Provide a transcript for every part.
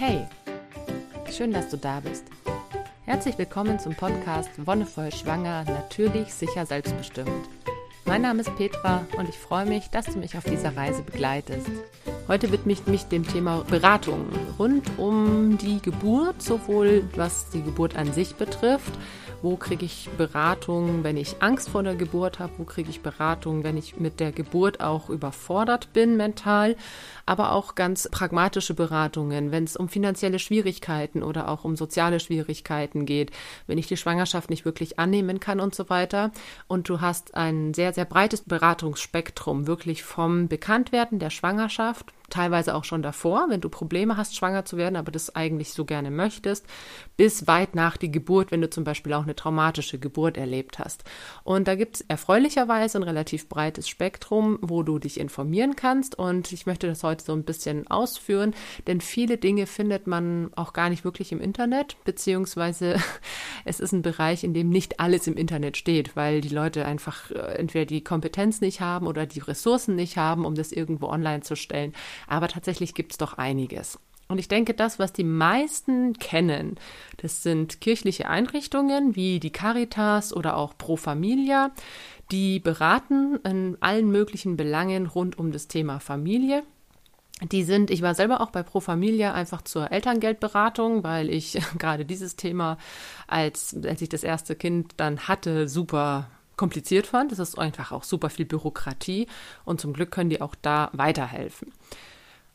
Hey, schön, dass du da bist. Herzlich willkommen zum Podcast Wonnevoll Schwanger, natürlich, sicher, selbstbestimmt. Mein Name ist Petra und ich freue mich, dass du mich auf dieser Reise begleitest. Heute widme ich mich dem Thema Beratung rund um die Geburt, sowohl was die Geburt an sich betrifft, wo kriege ich Beratung, wenn ich Angst vor der Geburt habe? Wo kriege ich Beratung, wenn ich mit der Geburt auch überfordert bin mental? Aber auch ganz pragmatische Beratungen, wenn es um finanzielle Schwierigkeiten oder auch um soziale Schwierigkeiten geht, wenn ich die Schwangerschaft nicht wirklich annehmen kann und so weiter. Und du hast ein sehr, sehr breites Beratungsspektrum, wirklich vom Bekanntwerden der Schwangerschaft teilweise auch schon davor, wenn du Probleme hast, schwanger zu werden, aber das eigentlich so gerne möchtest, bis weit nach die Geburt, wenn du zum Beispiel auch eine traumatische Geburt erlebt hast. Und da gibt es erfreulicherweise ein relativ breites Spektrum, wo du dich informieren kannst. Und ich möchte das heute so ein bisschen ausführen, denn viele Dinge findet man auch gar nicht wirklich im Internet, beziehungsweise es ist ein Bereich, in dem nicht alles im Internet steht, weil die Leute einfach äh, entweder die Kompetenz nicht haben oder die Ressourcen nicht haben, um das irgendwo online zu stellen. Aber tatsächlich gibt es doch einiges. Und ich denke, das, was die meisten kennen, das sind kirchliche Einrichtungen wie die Caritas oder auch Pro Familia, die beraten in allen möglichen Belangen rund um das Thema Familie. Die sind, ich war selber auch bei Pro Familia einfach zur Elterngeldberatung, weil ich gerade dieses Thema, als, als ich das erste Kind dann hatte, super kompliziert fand. Es ist einfach auch super viel Bürokratie und zum Glück können die auch da weiterhelfen.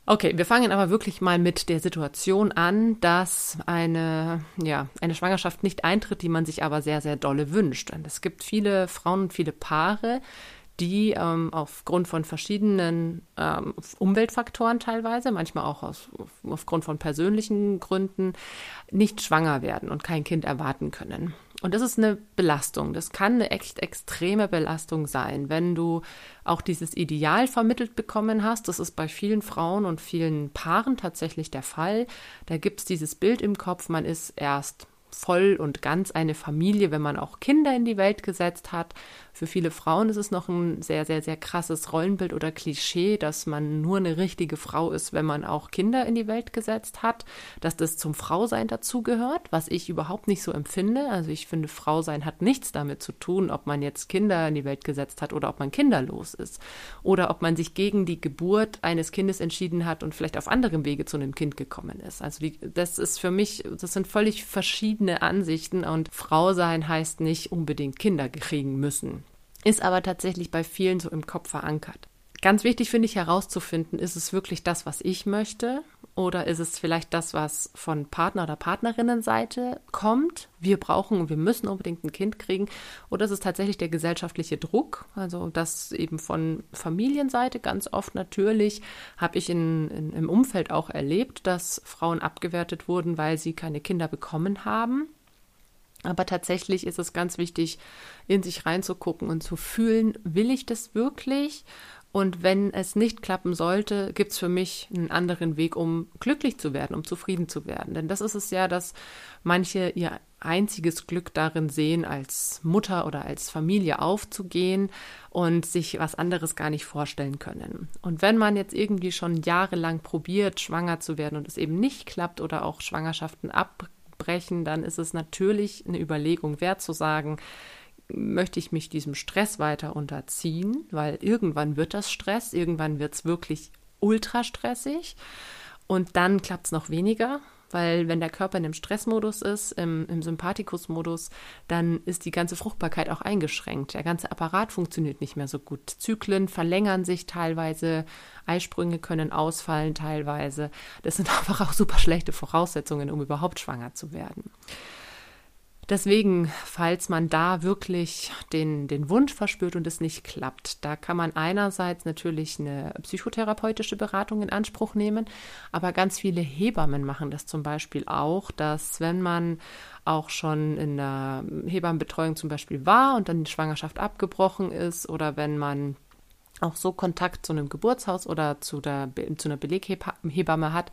Okay, wir fangen aber wirklich mal mit der Situation an, dass eine, ja, eine Schwangerschaft nicht eintritt, die man sich aber sehr, sehr dolle wünscht. Und es gibt viele Frauen und viele Paare, die ähm, aufgrund von verschiedenen ähm, Umweltfaktoren teilweise, manchmal auch aus, aufgrund von persönlichen Gründen, nicht schwanger werden und kein Kind erwarten können. Und das ist eine Belastung. Das kann eine echt extreme Belastung sein, wenn du auch dieses Ideal vermittelt bekommen hast. Das ist bei vielen Frauen und vielen Paaren tatsächlich der Fall. Da gibt es dieses Bild im Kopf, man ist erst voll und ganz eine Familie, wenn man auch Kinder in die Welt gesetzt hat. Für viele Frauen ist es noch ein sehr, sehr, sehr krasses Rollenbild oder Klischee, dass man nur eine richtige Frau ist, wenn man auch Kinder in die Welt gesetzt hat, dass das zum Frausein dazugehört, was ich überhaupt nicht so empfinde. Also ich finde, Frausein hat nichts damit zu tun, ob man jetzt Kinder in die Welt gesetzt hat oder ob man kinderlos ist oder ob man sich gegen die Geburt eines Kindes entschieden hat und vielleicht auf anderem Wege zu einem Kind gekommen ist. Also die, das ist für mich, das sind völlig verschiedene verschiedene Ansichten und Frau sein heißt nicht unbedingt Kinder kriegen müssen. Ist aber tatsächlich bei vielen so im Kopf verankert. Ganz wichtig finde ich herauszufinden, ist es wirklich das, was ich möchte? Oder ist es vielleicht das, was von Partner- oder Partnerinnenseite kommt? Wir brauchen und wir müssen unbedingt ein Kind kriegen. Oder ist es tatsächlich der gesellschaftliche Druck? Also das eben von Familienseite ganz oft natürlich habe ich in, in, im Umfeld auch erlebt, dass Frauen abgewertet wurden, weil sie keine Kinder bekommen haben. Aber tatsächlich ist es ganz wichtig, in sich reinzugucken und zu fühlen, will ich das wirklich? Und wenn es nicht klappen sollte, gibt es für mich einen anderen Weg, um glücklich zu werden, um zufrieden zu werden. Denn das ist es ja, dass manche ihr einziges Glück darin sehen, als Mutter oder als Familie aufzugehen und sich was anderes gar nicht vorstellen können. Und wenn man jetzt irgendwie schon jahrelang probiert, schwanger zu werden und es eben nicht klappt oder auch Schwangerschaften abbrechen, dann ist es natürlich eine Überlegung wert zu sagen, möchte ich mich diesem Stress weiter unterziehen, weil irgendwann wird das Stress, irgendwann wird es wirklich ultra stressig und dann klappt es noch weniger, weil wenn der Körper in dem Stressmodus ist, im, im Sympathikusmodus, dann ist die ganze Fruchtbarkeit auch eingeschränkt. Der ganze Apparat funktioniert nicht mehr so gut. Zyklen verlängern sich teilweise, Eisprünge können ausfallen teilweise. Das sind einfach auch super schlechte Voraussetzungen, um überhaupt schwanger zu werden. Deswegen, falls man da wirklich den, den Wunsch verspürt und es nicht klappt, da kann man einerseits natürlich eine psychotherapeutische Beratung in Anspruch nehmen, aber ganz viele Hebammen machen das zum Beispiel auch, dass wenn man auch schon in der Hebammenbetreuung zum Beispiel war und dann die Schwangerschaft abgebrochen ist oder wenn man auch so Kontakt zu einem Geburtshaus oder zu, der, zu einer Beleghebamme hat,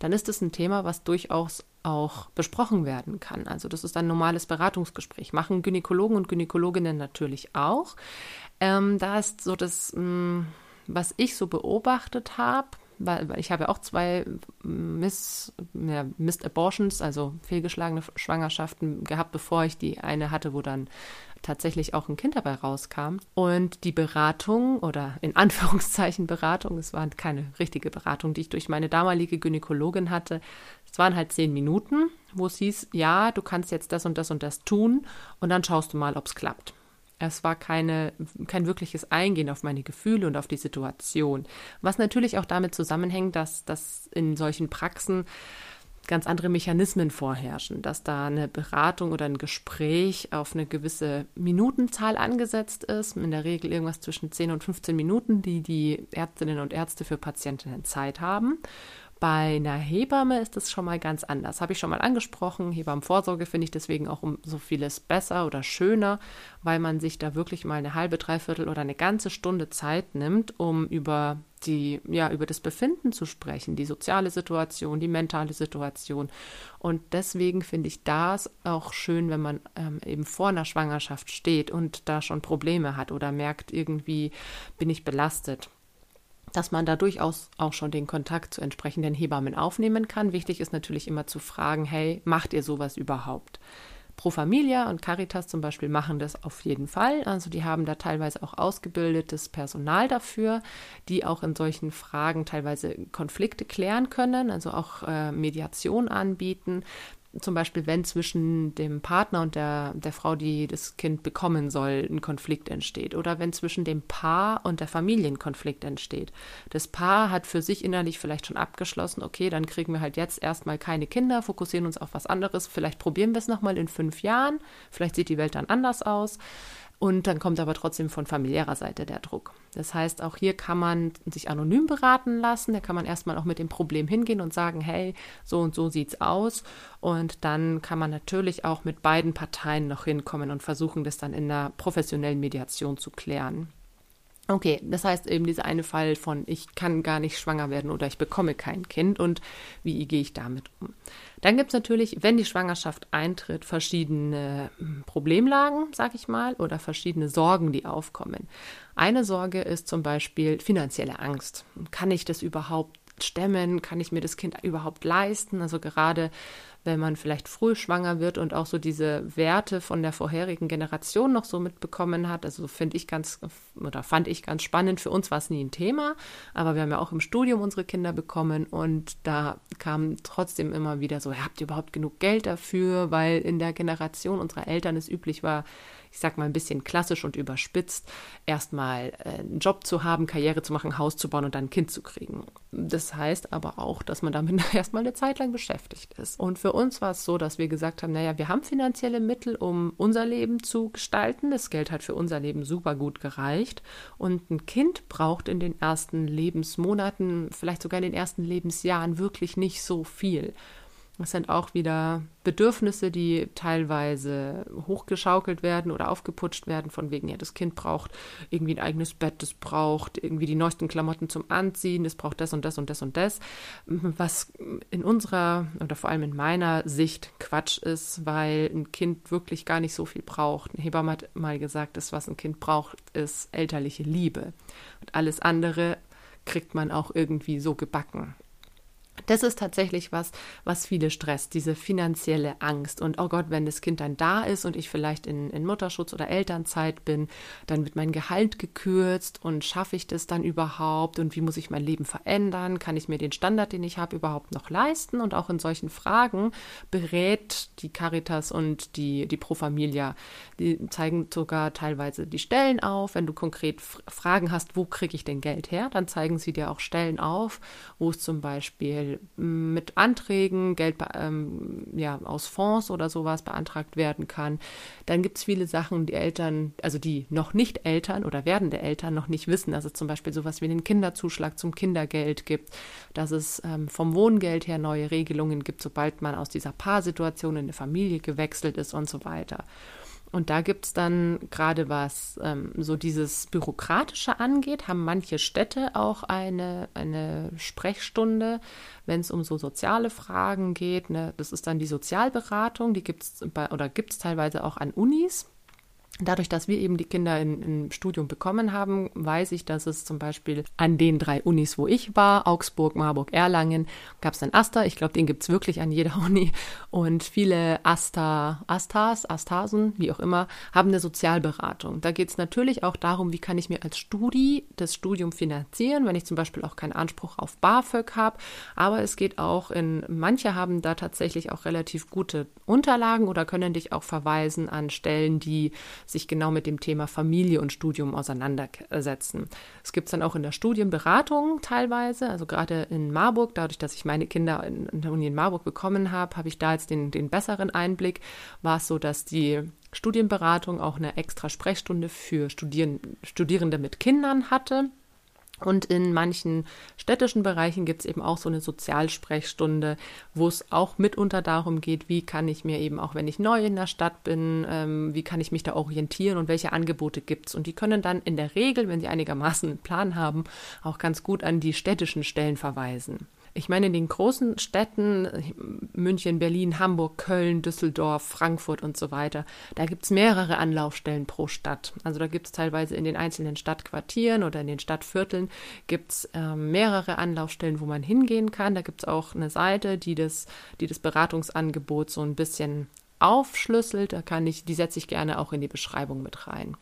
dann ist es ein Thema, was durchaus auch besprochen werden kann. Also das ist ein normales Beratungsgespräch. Machen Gynäkologen und Gynäkologinnen natürlich auch. Ähm, da ist so das, mh, mm, was ich so beobachtet habe, weil, weil ich habe ja auch zwei Miss, ja, Missed Abortions, also fehlgeschlagene Schwangerschaften gehabt, bevor ich die eine hatte, wo dann tatsächlich auch ein Kind dabei rauskam. Und die Beratung oder in Anführungszeichen Beratung, es war keine richtige Beratung, die ich durch meine damalige Gynäkologin hatte, es waren halt zehn Minuten, wo es hieß, ja, du kannst jetzt das und das und das tun und dann schaust du mal, ob es klappt. Es war keine, kein wirkliches Eingehen auf meine Gefühle und auf die Situation. Was natürlich auch damit zusammenhängt, dass, dass in solchen Praxen ganz andere Mechanismen vorherrschen, dass da eine Beratung oder ein Gespräch auf eine gewisse Minutenzahl angesetzt ist, in der Regel irgendwas zwischen 10 und 15 Minuten, die die Ärztinnen und Ärzte für Patientinnen Zeit haben. Bei einer Hebamme ist das schon mal ganz anders. Habe ich schon mal angesprochen. Hebammenvorsorge finde ich deswegen auch um so vieles besser oder schöner, weil man sich da wirklich mal eine halbe, dreiviertel oder eine ganze Stunde Zeit nimmt, um über die, ja, über das Befinden zu sprechen, die soziale Situation, die mentale Situation. Und deswegen finde ich das auch schön, wenn man ähm, eben vor einer Schwangerschaft steht und da schon Probleme hat oder merkt, irgendwie bin ich belastet dass man da durchaus auch schon den Kontakt zu entsprechenden Hebammen aufnehmen kann. Wichtig ist natürlich immer zu fragen, hey, macht ihr sowas überhaupt? Pro Familia und Caritas zum Beispiel machen das auf jeden Fall. Also die haben da teilweise auch ausgebildetes Personal dafür, die auch in solchen Fragen teilweise Konflikte klären können, also auch äh, Mediation anbieten zum Beispiel, wenn zwischen dem Partner und der, der Frau, die das Kind bekommen soll, ein Konflikt entsteht. Oder wenn zwischen dem Paar und der Familie ein Konflikt entsteht. Das Paar hat für sich innerlich vielleicht schon abgeschlossen, okay, dann kriegen wir halt jetzt erstmal keine Kinder, fokussieren uns auf was anderes. Vielleicht probieren wir es nochmal in fünf Jahren. Vielleicht sieht die Welt dann anders aus. Und dann kommt aber trotzdem von familiärer Seite der Druck. Das heißt, auch hier kann man sich anonym beraten lassen. Da kann man erstmal auch mit dem Problem hingehen und sagen, hey, so und so sieht's aus. Und dann kann man natürlich auch mit beiden Parteien noch hinkommen und versuchen, das dann in einer professionellen Mediation zu klären. Okay, das heißt eben dieser eine Fall von ich kann gar nicht schwanger werden oder ich bekomme kein Kind und wie gehe ich damit um? Dann gibt es natürlich, wenn die Schwangerschaft eintritt, verschiedene hm, Problemlagen, sag ich mal, oder verschiedene Sorgen, die aufkommen. Eine Sorge ist zum Beispiel finanzielle Angst. Kann ich das überhaupt stemmen? Kann ich mir das Kind überhaupt leisten? Also gerade wenn man vielleicht früh schwanger wird und auch so diese Werte von der vorherigen Generation noch so mitbekommen hat. Also finde ich ganz oder fand ich ganz spannend. Für uns war es nie ein Thema, aber wir haben ja auch im Studium unsere Kinder bekommen und da kam trotzdem immer wieder so, habt ihr überhaupt genug Geld dafür? Weil in der Generation unserer Eltern es üblich war, ich sag mal ein bisschen klassisch und überspitzt, erstmal äh, einen Job zu haben, Karriere zu machen, Haus zu bauen und dann ein Kind zu kriegen. Das heißt aber auch, dass man damit erstmal eine Zeit lang beschäftigt ist. Und für uns war es so, dass wir gesagt haben, naja, wir haben finanzielle Mittel, um unser Leben zu gestalten. Das Geld hat für unser Leben super gut gereicht. Und ein Kind braucht in den ersten Lebensmonaten, vielleicht sogar in den ersten Lebensjahren wirklich nicht so viel. Das sind auch wieder Bedürfnisse, die teilweise hochgeschaukelt werden oder aufgeputscht werden, von wegen, ja, das Kind braucht irgendwie ein eigenes Bett, das braucht irgendwie die neuesten Klamotten zum Anziehen, das braucht das und das und das und das, was in unserer oder vor allem in meiner Sicht Quatsch ist, weil ein Kind wirklich gar nicht so viel braucht. Eine Hebamme hat mal gesagt, das, was ein Kind braucht, ist elterliche Liebe. Und alles andere kriegt man auch irgendwie so gebacken. Das ist tatsächlich was, was viele stresst, diese finanzielle Angst. Und oh Gott, wenn das Kind dann da ist und ich vielleicht in, in Mutterschutz oder Elternzeit bin, dann wird mein Gehalt gekürzt und schaffe ich das dann überhaupt und wie muss ich mein Leben verändern? Kann ich mir den Standard, den ich habe, überhaupt noch leisten? Und auch in solchen Fragen berät die Caritas und die, die Pro Familia. Die zeigen sogar teilweise die Stellen auf. Wenn du konkret Fragen hast, wo kriege ich denn Geld her, dann zeigen sie dir auch Stellen auf, wo es zum Beispiel mit Anträgen, Geld ähm, ja, aus Fonds oder sowas beantragt werden kann. Dann gibt es viele Sachen, die Eltern, also die noch nicht Eltern oder werdende Eltern noch nicht wissen, dass es zum Beispiel sowas wie einen Kinderzuschlag zum Kindergeld gibt, dass es ähm, vom Wohngeld her neue Regelungen gibt, sobald man aus dieser Paarsituation in eine Familie gewechselt ist und so weiter. Und da gibt es dann gerade was ähm, so dieses Bürokratische angeht, haben manche Städte auch eine, eine Sprechstunde, wenn es um so soziale Fragen geht. Ne? Das ist dann die Sozialberatung, die gibt es oder gibt es teilweise auch an Unis. Dadurch, dass wir eben die Kinder in, im Studium bekommen haben, weiß ich, dass es zum Beispiel an den drei Unis, wo ich war, Augsburg, Marburg, Erlangen, gab es einen Aster. Ich glaube, den gibt es wirklich an jeder Uni. Und viele Asta, Astas, Astasen, wie auch immer, haben eine Sozialberatung. Da geht es natürlich auch darum, wie kann ich mir als Studi das Studium finanzieren, wenn ich zum Beispiel auch keinen Anspruch auf BAföG habe. Aber es geht auch in, manche haben da tatsächlich auch relativ gute Unterlagen oder können dich auch verweisen an Stellen, die sich genau mit dem Thema Familie und Studium auseinandersetzen. Es gibt es dann auch in der Studienberatung teilweise, also gerade in Marburg, dadurch, dass ich meine Kinder in, der Uni in Marburg bekommen habe, habe ich da jetzt den, den besseren Einblick. War es so, dass die Studienberatung auch eine extra Sprechstunde für Studieren, Studierende mit Kindern hatte. Und in manchen städtischen Bereichen gibt es eben auch so eine Sozialsprechstunde, wo es auch mitunter darum geht, wie kann ich mir eben, auch wenn ich neu in der Stadt bin, ähm, wie kann ich mich da orientieren und welche Angebote gibt es. Und die können dann in der Regel, wenn sie einigermaßen einen Plan haben, auch ganz gut an die städtischen Stellen verweisen. Ich meine, in den großen Städten, München, Berlin, Hamburg, Köln, Düsseldorf, Frankfurt und so weiter, da gibt es mehrere Anlaufstellen pro Stadt. Also da gibt es teilweise in den einzelnen Stadtquartieren oder in den Stadtvierteln gibt es äh, mehrere Anlaufstellen, wo man hingehen kann. Da gibt es auch eine Seite, die das, die das Beratungsangebot so ein bisschen aufschlüsselt. Da kann ich, die setze ich gerne auch in die Beschreibung mit rein.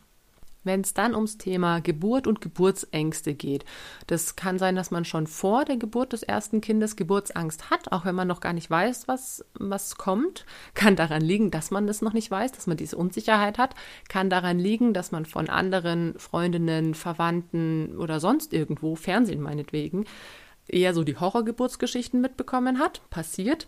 Wenn es dann ums Thema Geburt und Geburtsängste geht, das kann sein, dass man schon vor der Geburt des ersten Kindes Geburtsangst hat, auch wenn man noch gar nicht weiß, was, was kommt. Kann daran liegen, dass man das noch nicht weiß, dass man diese Unsicherheit hat. Kann daran liegen, dass man von anderen Freundinnen, Verwandten oder sonst irgendwo, Fernsehen meinetwegen, eher so die Horrorgeburtsgeschichten mitbekommen hat. Passiert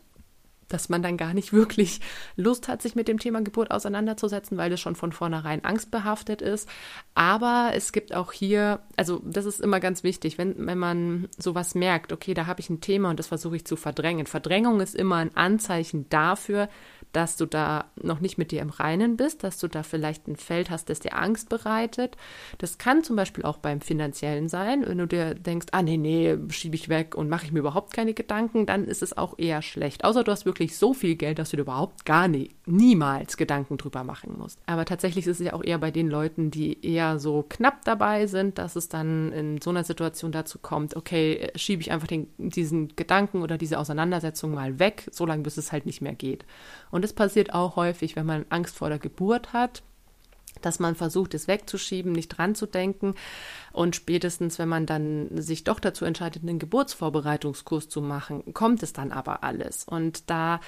dass man dann gar nicht wirklich Lust hat, sich mit dem Thema Geburt auseinanderzusetzen, weil das schon von vornherein angstbehaftet ist. Aber es gibt auch hier, also das ist immer ganz wichtig, wenn, wenn man sowas merkt, okay, da habe ich ein Thema und das versuche ich zu verdrängen. Verdrängung ist immer ein Anzeichen dafür, dass du da noch nicht mit dir im Reinen bist, dass du da vielleicht ein Feld hast, das dir Angst bereitet. Das kann zum Beispiel auch beim Finanziellen sein, wenn du dir denkst, ah nee, nee, schiebe ich weg und mache ich mir überhaupt keine Gedanken, dann ist es auch eher schlecht. Außer du hast wirklich so viel Geld, dass du dir überhaupt gar nie, niemals Gedanken drüber machen musst. Aber tatsächlich ist es ja auch eher bei den Leuten, die eher so knapp dabei sind, dass es dann in so einer Situation dazu kommt, okay, schiebe ich einfach den, diesen Gedanken oder diese Auseinandersetzung mal weg, solange bis es halt nicht mehr geht. Und und es passiert auch häufig, wenn man Angst vor der Geburt hat, dass man versucht, es wegzuschieben, nicht dran zu denken. Und spätestens, wenn man dann sich doch dazu entscheidet, einen Geburtsvorbereitungskurs zu machen, kommt es dann aber alles. Und da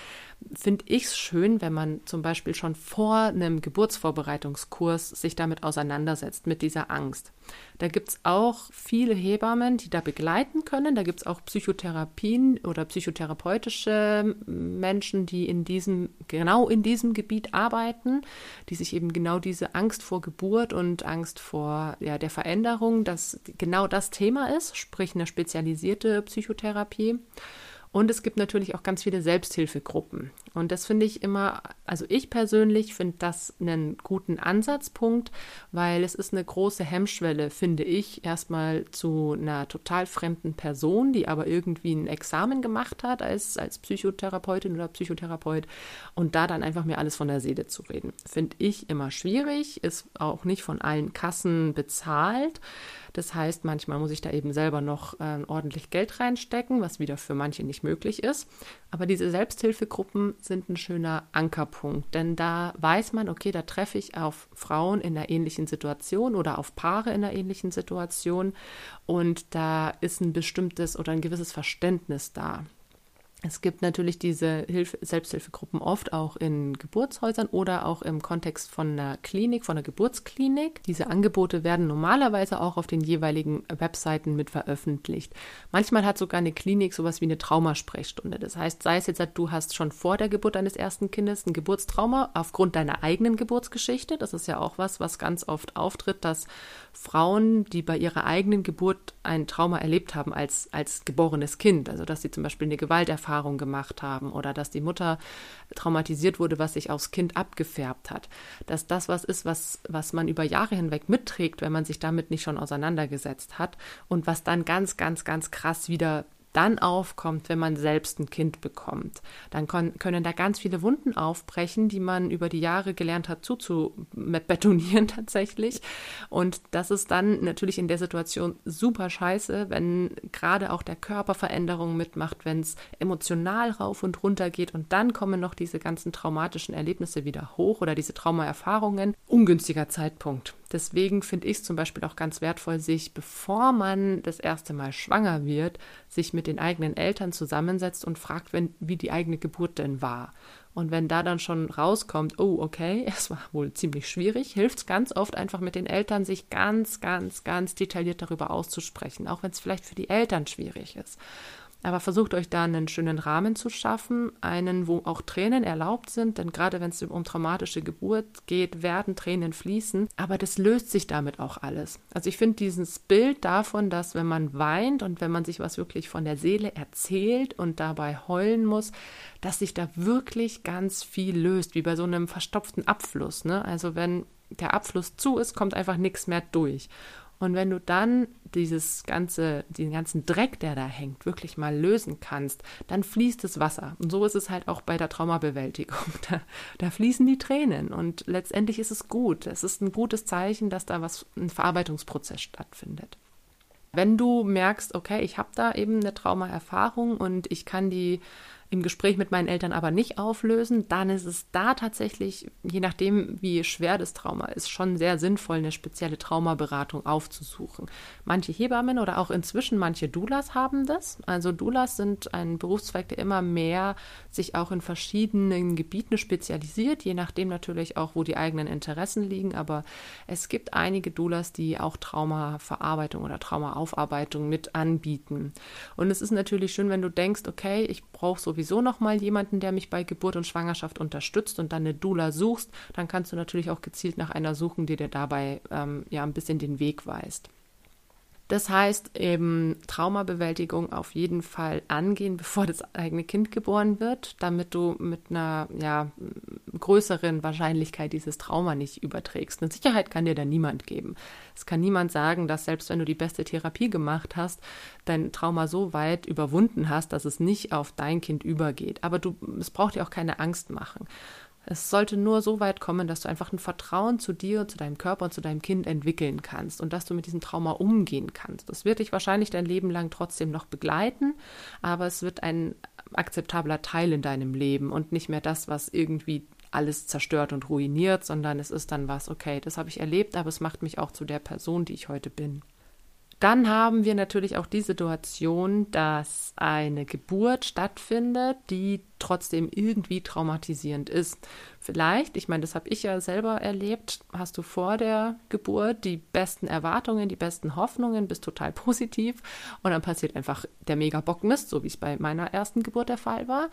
finde ich es schön, wenn man zum Beispiel schon vor einem Geburtsvorbereitungskurs sich damit auseinandersetzt, mit dieser Angst. Da gibt es auch viele Hebammen, die da begleiten können. Da gibt es auch Psychotherapien oder psychotherapeutische Menschen, die in diesem, genau in diesem Gebiet arbeiten, die sich eben genau diese Angst vor Geburt und Angst vor ja, der Veränderung Erfahrung, dass genau das Thema ist, sprich eine spezialisierte Psychotherapie. Und es gibt natürlich auch ganz viele Selbsthilfegruppen. Und das finde ich immer, also ich persönlich finde das einen guten Ansatzpunkt, weil es ist eine große Hemmschwelle, finde ich, erstmal zu einer total fremden Person, die aber irgendwie ein Examen gemacht hat als, als Psychotherapeutin oder Psychotherapeut und da dann einfach mir alles von der Seele zu reden. Finde ich immer schwierig, ist auch nicht von allen Kassen bezahlt. Das heißt, manchmal muss ich da eben selber noch äh, ordentlich Geld reinstecken, was wieder für manche nicht möglich ist. Aber diese Selbsthilfegruppen sind ein schöner Ankerpunkt, denn da weiß man, okay, da treffe ich auf Frauen in einer ähnlichen Situation oder auf Paare in einer ähnlichen Situation und da ist ein bestimmtes oder ein gewisses Verständnis da. Es gibt natürlich diese Hilfe, Selbsthilfegruppen oft auch in Geburtshäusern oder auch im Kontext von einer Klinik, von einer Geburtsklinik. Diese Angebote werden normalerweise auch auf den jeweiligen Webseiten mit veröffentlicht. Manchmal hat sogar eine Klinik sowas wie eine Traumasprechstunde. Das heißt, sei es jetzt, du hast schon vor der Geburt deines ersten Kindes ein Geburtstrauma aufgrund deiner eigenen Geburtsgeschichte. Das ist ja auch was, was ganz oft auftritt, dass Frauen, die bei ihrer eigenen Geburt ein Trauma erlebt haben als, als geborenes Kind, also dass sie zum Beispiel eine Gewalterfahrung Erfahrung gemacht haben oder dass die Mutter traumatisiert wurde, was sich aufs Kind abgefärbt hat. Dass das was ist, was, was man über Jahre hinweg mitträgt, wenn man sich damit nicht schon auseinandergesetzt hat und was dann ganz, ganz, ganz krass wieder dann aufkommt, wenn man selbst ein Kind bekommt. Dann können da ganz viele Wunden aufbrechen, die man über die Jahre gelernt hat zuzubetonieren tatsächlich. Und das ist dann natürlich in der Situation super scheiße, wenn gerade auch der Körper Veränderungen mitmacht, wenn es emotional rauf und runter geht und dann kommen noch diese ganzen traumatischen Erlebnisse wieder hoch oder diese Traumaerfahrungen. Ungünstiger Zeitpunkt. Deswegen finde ich es zum Beispiel auch ganz wertvoll, sich, bevor man das erste Mal schwanger wird, sich mit den eigenen Eltern zusammensetzt und fragt, wenn, wie die eigene Geburt denn war. Und wenn da dann schon rauskommt, oh, okay, es war wohl ziemlich schwierig, hilft es ganz oft einfach mit den Eltern, sich ganz, ganz, ganz detailliert darüber auszusprechen, auch wenn es vielleicht für die Eltern schwierig ist. Aber versucht euch da einen schönen Rahmen zu schaffen, einen, wo auch Tränen erlaubt sind, denn gerade wenn es um traumatische Geburt geht, werden Tränen fließen. Aber das löst sich damit auch alles. Also ich finde dieses Bild davon, dass wenn man weint und wenn man sich was wirklich von der Seele erzählt und dabei heulen muss, dass sich da wirklich ganz viel löst, wie bei so einem verstopften Abfluss. Ne? Also wenn der Abfluss zu ist, kommt einfach nichts mehr durch. Und wenn du dann dieses ganze, den ganzen Dreck, der da hängt, wirklich mal lösen kannst, dann fließt das Wasser. Und so ist es halt auch bei der Traumabewältigung. Da, da fließen die Tränen und letztendlich ist es gut. Es ist ein gutes Zeichen, dass da was, ein Verarbeitungsprozess stattfindet. Wenn du merkst, okay, ich habe da eben eine Traumaerfahrung und ich kann die im Gespräch mit meinen Eltern aber nicht auflösen, dann ist es da tatsächlich, je nachdem, wie schwer das Trauma ist, schon sehr sinnvoll, eine spezielle Traumaberatung aufzusuchen. Manche Hebammen oder auch inzwischen manche Doulas haben das. Also Doulas sind ein Berufszweig, der immer mehr sich auch in verschiedenen Gebieten spezialisiert, je nachdem natürlich auch, wo die eigenen Interessen liegen. Aber es gibt einige Doulas, die auch Traumaverarbeitung oder Traumaaufarbeitung mit anbieten. Und es ist natürlich schön, wenn du denkst, okay, ich brauche sowieso sowieso noch mal jemanden, der mich bei Geburt und Schwangerschaft unterstützt und dann eine Doula suchst, dann kannst du natürlich auch gezielt nach einer suchen, die dir dabei ähm, ja ein bisschen den Weg weist. Das heißt eben Traumabewältigung auf jeden Fall angehen, bevor das eigene Kind geboren wird, damit du mit einer ja, größeren Wahrscheinlichkeit dieses Trauma nicht überträgst. Eine Sicherheit kann dir da niemand geben. Es kann niemand sagen, dass selbst wenn du die beste Therapie gemacht hast, dein Trauma so weit überwunden hast, dass es nicht auf dein Kind übergeht. Aber du, es braucht dir auch keine Angst machen. Es sollte nur so weit kommen, dass du einfach ein Vertrauen zu dir, zu deinem Körper und zu deinem Kind entwickeln kannst und dass du mit diesem Trauma umgehen kannst. Das wird dich wahrscheinlich dein Leben lang trotzdem noch begleiten, aber es wird ein akzeptabler Teil in deinem Leben und nicht mehr das, was irgendwie alles zerstört und ruiniert, sondern es ist dann was, okay, das habe ich erlebt, aber es macht mich auch zu der Person, die ich heute bin. Dann haben wir natürlich auch die Situation, dass eine Geburt stattfindet, die trotzdem irgendwie traumatisierend ist. Vielleicht, ich meine, das habe ich ja selber erlebt, hast du vor der Geburt die besten Erwartungen, die besten Hoffnungen, bist total positiv und dann passiert einfach der Mega-Bockmist, so wie es bei meiner ersten Geburt der Fall war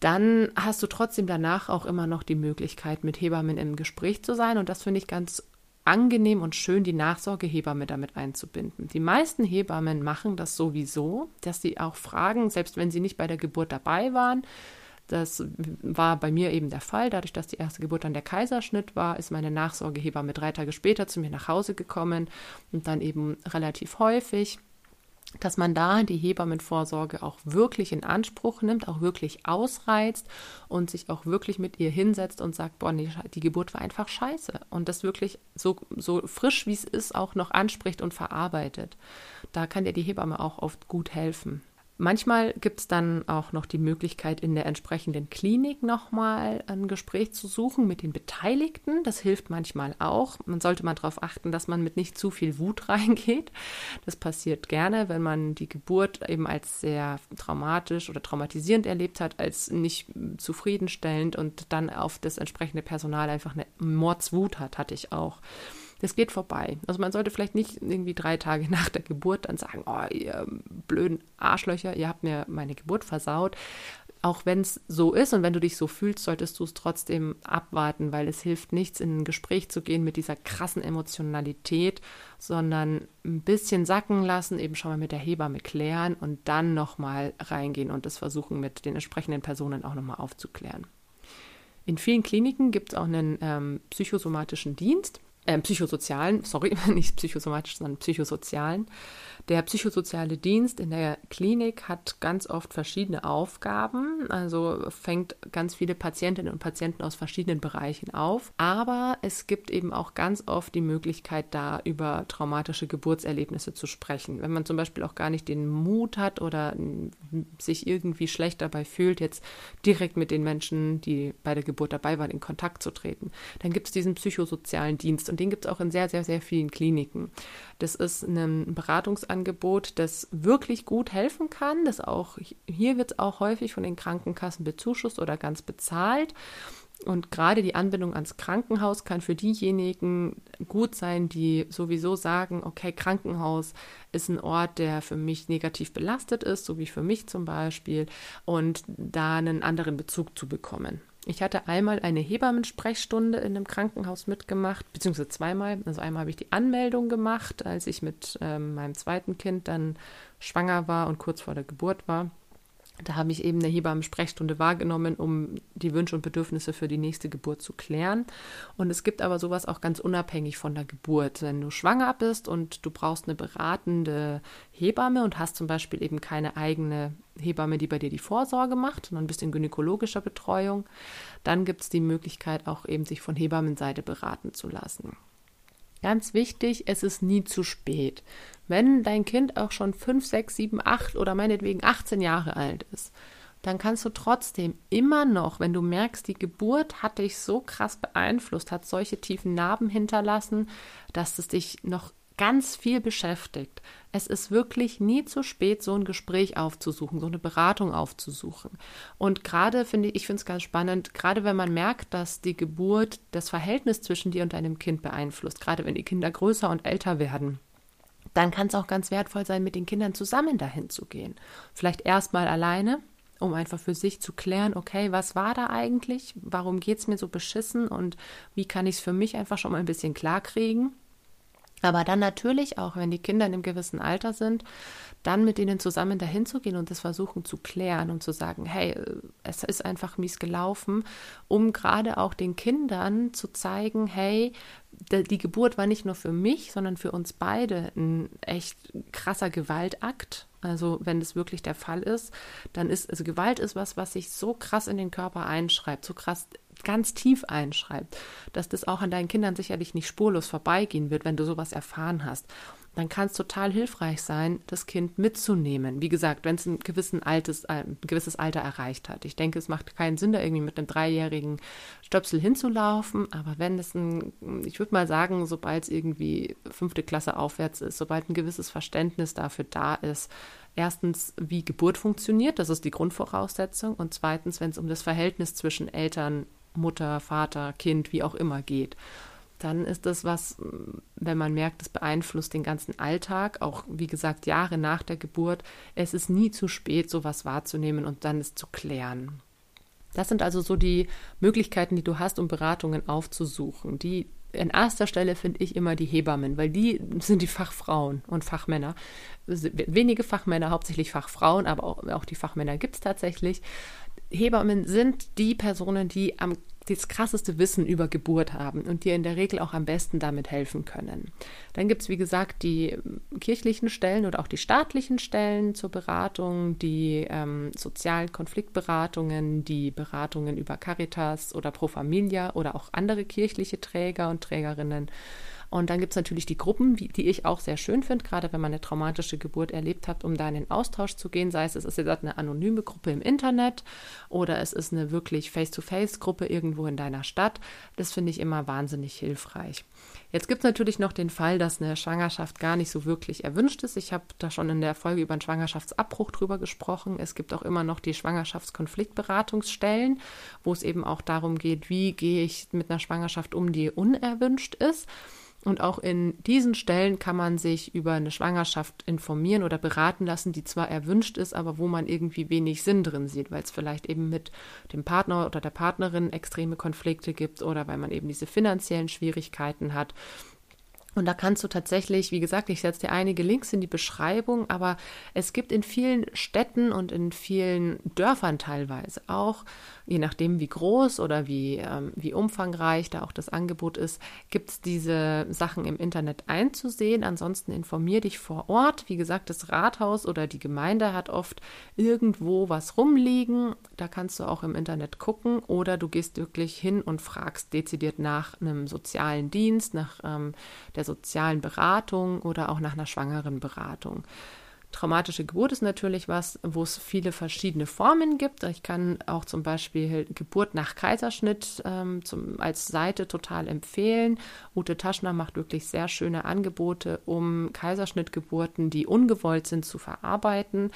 dann hast du trotzdem danach auch immer noch die Möglichkeit, mit Hebammen im Gespräch zu sein. Und das finde ich ganz angenehm und schön, die Nachsorgehebamme damit einzubinden. Die meisten Hebammen machen das sowieso, dass sie auch fragen, selbst wenn sie nicht bei der Geburt dabei waren. Das war bei mir eben der Fall. Dadurch, dass die erste Geburt dann der Kaiserschnitt war, ist meine Nachsorgehebamme drei Tage später zu mir nach Hause gekommen und dann eben relativ häufig dass man da die Hebammenvorsorge auch wirklich in Anspruch nimmt, auch wirklich ausreizt und sich auch wirklich mit ihr hinsetzt und sagt, boah, nee, die Geburt war einfach scheiße und das wirklich so, so frisch wie es ist auch noch anspricht und verarbeitet. Da kann dir die Hebamme auch oft gut helfen. Manchmal gibt es dann auch noch die Möglichkeit, in der entsprechenden Klinik nochmal ein Gespräch zu suchen mit den Beteiligten. Das hilft manchmal auch. Man sollte mal darauf achten, dass man mit nicht zu viel Wut reingeht. Das passiert gerne, wenn man die Geburt eben als sehr traumatisch oder traumatisierend erlebt hat, als nicht zufriedenstellend und dann auf das entsprechende Personal einfach eine Mordswut hat, hatte ich auch das geht vorbei. Also man sollte vielleicht nicht irgendwie drei Tage nach der Geburt dann sagen, oh, ihr blöden Arschlöcher, ihr habt mir meine Geburt versaut. Auch wenn es so ist und wenn du dich so fühlst, solltest du es trotzdem abwarten, weil es hilft nichts, in ein Gespräch zu gehen mit dieser krassen Emotionalität, sondern ein bisschen sacken lassen, eben schon mal mit der Hebamme klären und dann nochmal reingehen und das versuchen mit den entsprechenden Personen auch nochmal aufzuklären. In vielen Kliniken gibt es auch einen ähm, psychosomatischen Dienst äh, psychosozialen, sorry, nicht psychosomatischen, sondern psychosozialen. Der psychosoziale Dienst in der Klinik hat ganz oft verschiedene Aufgaben, also fängt ganz viele Patientinnen und Patienten aus verschiedenen Bereichen auf, aber es gibt eben auch ganz oft die Möglichkeit, da über traumatische Geburtserlebnisse zu sprechen. Wenn man zum Beispiel auch gar nicht den Mut hat oder sich irgendwie schlecht dabei fühlt, jetzt direkt mit den Menschen, die bei der Geburt dabei waren, in Kontakt zu treten, dann gibt es diesen psychosozialen Dienst und den gibt es auch in sehr, sehr, sehr vielen Kliniken. Das ist ein Beratungsangebot, das wirklich gut helfen kann. Das auch, hier wird es auch häufig von den Krankenkassen bezuschusst oder ganz bezahlt. Und gerade die Anbindung ans Krankenhaus kann für diejenigen gut sein, die sowieso sagen, okay, Krankenhaus ist ein Ort, der für mich negativ belastet ist, so wie für mich zum Beispiel, und da einen anderen Bezug zu bekommen. Ich hatte einmal eine Hebammensprechstunde in einem Krankenhaus mitgemacht, beziehungsweise zweimal. Also einmal habe ich die Anmeldung gemacht, als ich mit ähm, meinem zweiten Kind dann schwanger war und kurz vor der Geburt war. Da habe ich eben eine Hebammen-Sprechstunde wahrgenommen, um die Wünsche und Bedürfnisse für die nächste Geburt zu klären. Und es gibt aber sowas auch ganz unabhängig von der Geburt. Wenn du schwanger bist und du brauchst eine beratende Hebamme und hast zum Beispiel eben keine eigene Hebamme, die bei dir die Vorsorge macht, sondern bist in gynäkologischer Betreuung, dann gibt es die Möglichkeit, auch eben sich von Hebammenseite beraten zu lassen. Ganz wichtig, es ist nie zu spät. Wenn dein Kind auch schon 5, 6, 7, 8 oder meinetwegen 18 Jahre alt ist, dann kannst du trotzdem immer noch, wenn du merkst, die Geburt hat dich so krass beeinflusst, hat solche tiefen Narben hinterlassen, dass es dich noch ganz viel beschäftigt. Es ist wirklich nie zu spät, so ein Gespräch aufzusuchen, so eine Beratung aufzusuchen. Und gerade finde ich, ich finde es ganz spannend, gerade wenn man merkt, dass die Geburt das Verhältnis zwischen dir und deinem Kind beeinflusst, gerade wenn die Kinder größer und älter werden dann kann es auch ganz wertvoll sein, mit den Kindern zusammen dahin zu gehen. Vielleicht erstmal alleine, um einfach für sich zu klären, okay, was war da eigentlich? Warum geht es mir so beschissen und wie kann ich es für mich einfach schon mal ein bisschen klarkriegen? Aber dann natürlich auch, wenn die Kinder in einem gewissen Alter sind, dann mit ihnen zusammen dahin zu gehen und das versuchen zu klären und zu sagen, hey, es ist einfach mies gelaufen, um gerade auch den Kindern zu zeigen, hey, die Geburt war nicht nur für mich, sondern für uns beide ein echt krasser Gewaltakt. Also wenn das wirklich der Fall ist, dann ist, also Gewalt ist was, was sich so krass in den Körper einschreibt, so krass ganz tief einschreibt, dass das auch an deinen Kindern sicherlich nicht spurlos vorbeigehen wird, wenn du sowas erfahren hast. Dann kann es total hilfreich sein, das Kind mitzunehmen. Wie gesagt, wenn es ein, gewissen altes, äh, ein gewisses Alter erreicht hat. Ich denke, es macht keinen Sinn, da irgendwie mit einem dreijährigen Stöpsel hinzulaufen. Aber wenn es ein, ich würde mal sagen, sobald es irgendwie fünfte Klasse aufwärts ist, sobald ein gewisses Verständnis dafür da ist, erstens, wie Geburt funktioniert, das ist die Grundvoraussetzung. Und zweitens, wenn es um das Verhältnis zwischen Eltern Mutter, Vater, Kind, wie auch immer geht, dann ist das was, wenn man merkt, es beeinflusst den ganzen Alltag, auch wie gesagt Jahre nach der Geburt. Es ist nie zu spät, sowas wahrzunehmen und dann es zu klären. Das sind also so die Möglichkeiten, die du hast, um Beratungen aufzusuchen. Die in erster Stelle finde ich immer die Hebammen, weil die sind die Fachfrauen und Fachmänner. Wenige Fachmänner, hauptsächlich Fachfrauen, aber auch, auch die Fachmänner gibt es tatsächlich. Hebammen sind die Personen, die am das krasseste Wissen über Geburt haben und dir in der Regel auch am besten damit helfen können. Dann gibt es, wie gesagt, die kirchlichen Stellen oder auch die staatlichen Stellen zur Beratung, die ähm, sozialen Konfliktberatungen, die Beratungen über Caritas oder Pro Familia oder auch andere kirchliche Träger und Trägerinnen und dann gibt es natürlich die Gruppen, die, die ich auch sehr schön finde, gerade wenn man eine traumatische Geburt erlebt hat, um da in den Austausch zu gehen. Sei es, es ist jetzt eine anonyme Gruppe im Internet oder es ist eine wirklich Face-to-Face-Gruppe irgendwo in deiner Stadt. Das finde ich immer wahnsinnig hilfreich. Jetzt gibt es natürlich noch den Fall, dass eine Schwangerschaft gar nicht so wirklich erwünscht ist. Ich habe da schon in der Folge über einen Schwangerschaftsabbruch drüber gesprochen. Es gibt auch immer noch die Schwangerschaftskonfliktberatungsstellen, wo es eben auch darum geht, wie gehe ich mit einer Schwangerschaft um, die unerwünscht ist. Und auch in diesen Stellen kann man sich über eine Schwangerschaft informieren oder beraten lassen, die zwar erwünscht ist, aber wo man irgendwie wenig Sinn drin sieht, weil es vielleicht eben mit dem Partner oder der Partnerin extreme Konflikte gibt oder weil man eben diese finanziellen Schwierigkeiten hat. Und da kannst du tatsächlich, wie gesagt, ich setze dir einige Links in die Beschreibung, aber es gibt in vielen Städten und in vielen Dörfern teilweise auch, je nachdem wie groß oder wie, ähm, wie umfangreich da auch das Angebot ist, gibt es diese Sachen im Internet einzusehen. Ansonsten informier dich vor Ort. Wie gesagt, das Rathaus oder die Gemeinde hat oft irgendwo was rumliegen. Da kannst du auch im Internet gucken oder du gehst wirklich hin und fragst dezidiert nach einem sozialen Dienst, nach ähm, der der sozialen Beratung oder auch nach einer schwangeren Beratung. Traumatische Geburt ist natürlich was, wo es viele verschiedene Formen gibt. Ich kann auch zum Beispiel Geburt nach Kaiserschnitt ähm, zum, als Seite total empfehlen. Ute Taschner macht wirklich sehr schöne Angebote, um Kaiserschnittgeburten, die ungewollt sind, zu verarbeiten.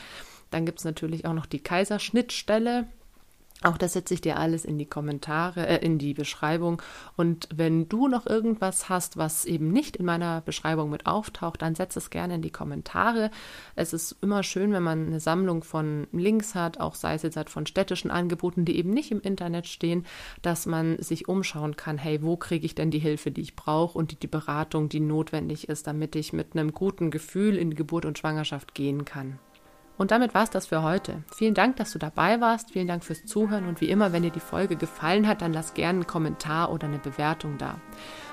Dann gibt es natürlich auch noch die Kaiserschnittstelle. Auch das setze ich dir alles in die Kommentare, äh, in die Beschreibung. Und wenn du noch irgendwas hast, was eben nicht in meiner Beschreibung mit auftaucht, dann setze es gerne in die Kommentare. Es ist immer schön, wenn man eine Sammlung von Links hat, auch sei es jetzt halt von städtischen Angeboten, die eben nicht im Internet stehen, dass man sich umschauen kann, hey, wo kriege ich denn die Hilfe, die ich brauche und die, die Beratung, die notwendig ist, damit ich mit einem guten Gefühl in Geburt und Schwangerschaft gehen kann. Und damit war es das für heute. Vielen Dank, dass du dabei warst. Vielen Dank fürs Zuhören. Und wie immer, wenn dir die Folge gefallen hat, dann lass gerne einen Kommentar oder eine Bewertung da.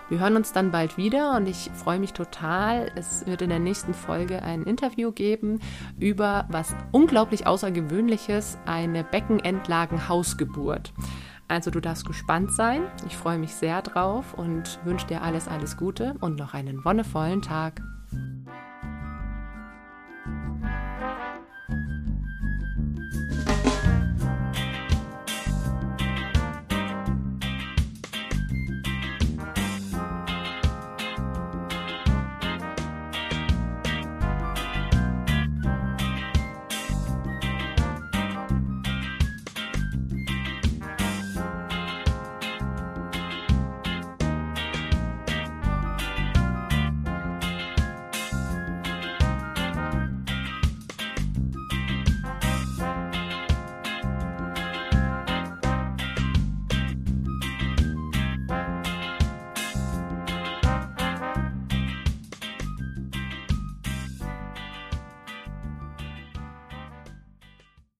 Wir hören uns dann bald wieder und ich freue mich total. Es wird in der nächsten Folge ein Interview geben über was unglaublich Außergewöhnliches, eine Beckenendlagen-Hausgeburt. Also du darfst gespannt sein. Ich freue mich sehr drauf und wünsche dir alles, alles Gute und noch einen wonnevollen Tag.